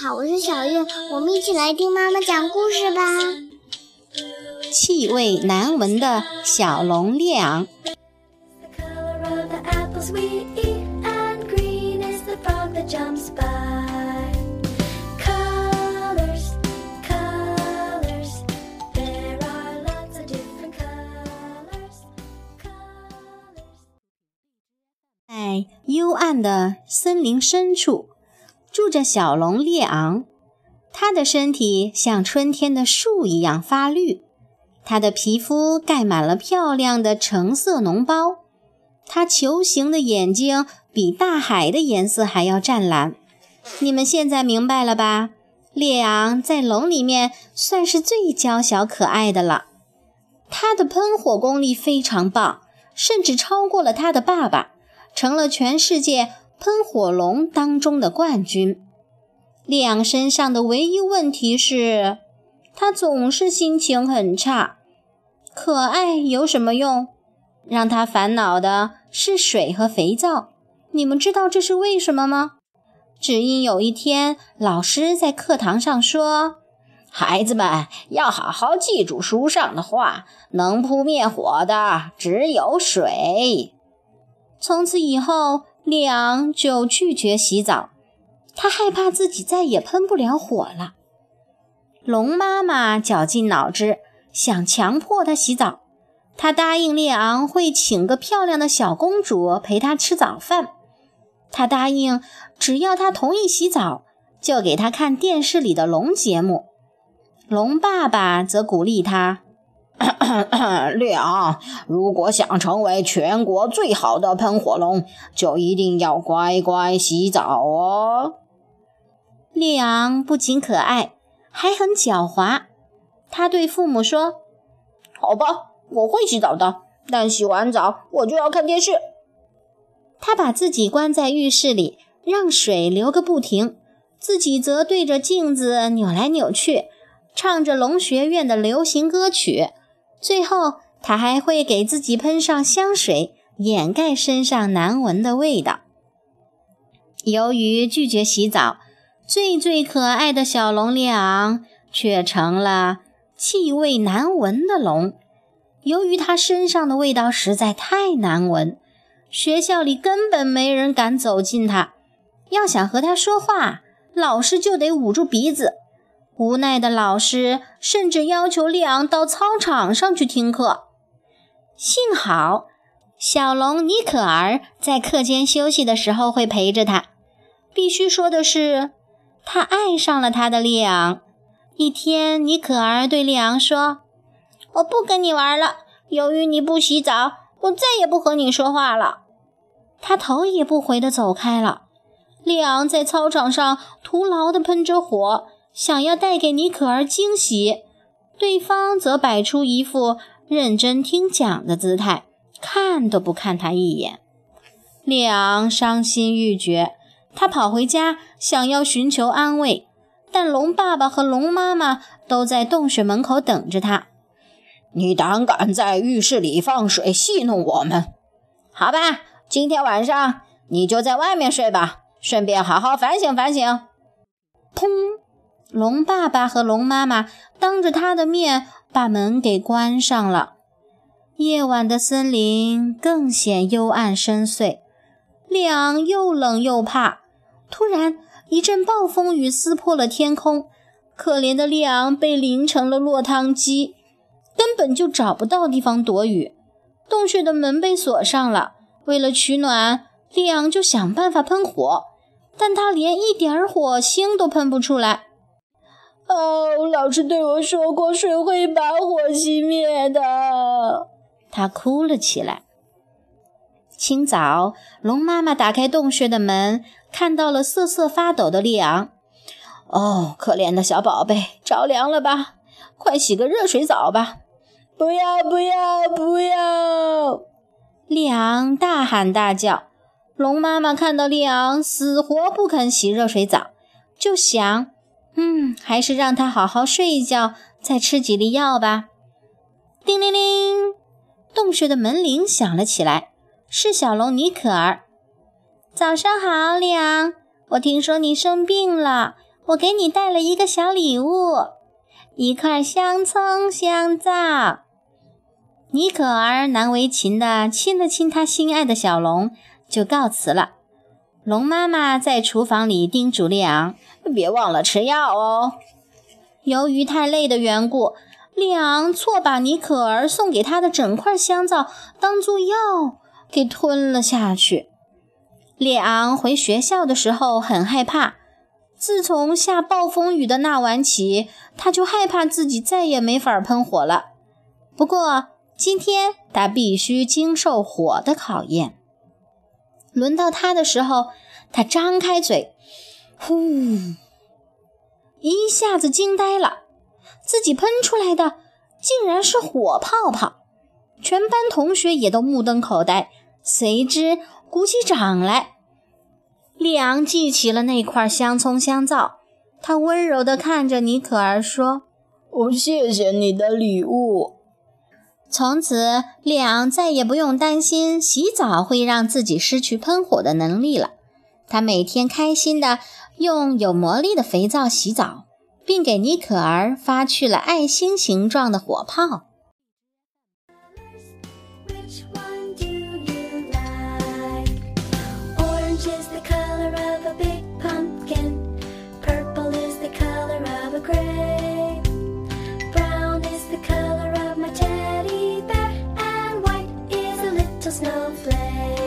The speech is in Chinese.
好，我是小月，我们一起来听妈妈讲故事吧。气味难闻的小龙烈昂。在幽暗的森林深处。住着小龙列昂，他的身体像春天的树一样发绿，他的皮肤盖满了漂亮的橙色脓包，他球形的眼睛比大海的颜色还要湛蓝。你们现在明白了吧？列昂在龙里面算是最娇小可爱的了，他的喷火功力非常棒，甚至超过了他的爸爸，成了全世界。喷火龙当中的冠军，利昂身上的唯一问题是，他总是心情很差。可爱有什么用？让他烦恼的是水和肥皂。你们知道这是为什么吗？只因有一天，老师在课堂上说：“孩子们要好好记住书上的话，能扑灭火的只有水。”从此以后。利昂就拒绝洗澡，他害怕自己再也喷不了火了。龙妈妈绞尽脑汁想强迫他洗澡，他答应列昂会请个漂亮的小公主陪他吃早饭，他答应只要他同意洗澡，就给他看电视里的龙节目。龙爸爸则鼓励他。略昂，如果想成为全国最好的喷火龙，就一定要乖乖洗澡哦。烈昂不仅可爱，还很狡猾。他对父母说：“好吧，我会洗澡的，但洗完澡我就要看电视。”他把自己关在浴室里，让水流个不停，自己则对着镜子扭来扭去，唱着龙学院的流行歌曲。最后，他还会给自己喷上香水，掩盖身上难闻的味道。由于拒绝洗澡，最最可爱的小龙列昂却成了气味难闻的龙。由于他身上的味道实在太难闻，学校里根本没人敢走近他。要想和他说话，老师就得捂住鼻子。无奈的老师甚至要求利昂到操场上去听课。幸好小龙尼可儿在课间休息的时候会陪着他。必须说的是，他爱上了他的利昂。一天，尼可儿对利昂说：“我不跟你玩了，由于你不洗澡，我再也不和你说话了。”他头也不回地走开了。利昂在操场上徒劳地喷着火。想要带给尼可儿惊喜，对方则摆出一副认真听讲的姿态，看都不看他一眼。列昂伤心欲绝，他跑回家想要寻求安慰，但龙爸爸和龙妈妈都在洞穴门口等着他。你胆敢在浴室里放水戏弄我们？好吧，今天晚上你就在外面睡吧，顺便好好反省反省。砰！龙爸爸和龙妈妈当着他的面把门给关上了。夜晚的森林更显幽暗深邃，列昂又冷又怕。突然，一阵暴风雨撕破了天空，可怜的列昂被淋成了落汤鸡，根本就找不到地方躲雨。洞穴的门被锁上了，为了取暖，列昂就想办法喷火，但他连一点火星都喷不出来。哦，老师对我说过，水会把火熄灭的。他哭了起来。清早，龙妈妈打开洞穴的门，看到了瑟瑟发抖的利昂。哦，可怜的小宝贝，着凉了吧？快洗个热水澡吧！不要，不要，不要！利昂大喊大叫。龙妈妈看到利昂死活不肯洗热水澡，就想。嗯，还是让他好好睡一觉，再吃几粒药吧。叮铃铃，洞穴的门铃响了起来，是小龙尼可儿。早上好，里昂，我听说你生病了，我给你带了一个小礼物，一块香葱香皂。尼可儿难为情地亲了亲他心爱的小龙，就告辞了。龙妈妈在厨房里叮嘱列昂：“别忘了吃药哦。”由于太累的缘故，列昂错把尼可儿送给他的整块香皂当做药给吞了下去。列昂回学校的时候很害怕，自从下暴风雨的那晚起，他就害怕自己再也没法喷火了。不过，今天他必须经受火的考验。轮到他的时候，他张开嘴，呼，一下子惊呆了，自己喷出来的竟然是火泡泡。全班同学也都目瞪口呆，随之鼓起掌来。利昂记起了那块香葱香皂，他温柔地看着尼可儿说：“我，谢谢你的礼物。”从此，列昂再也不用担心洗澡会让自己失去喷火的能力了。他每天开心地用有魔力的肥皂洗澡，并给尼可儿发去了爱心形状的火炮。snowflake.